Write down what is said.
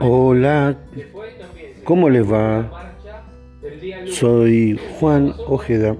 Hola, ¿cómo les va? Soy Juan Ojeda.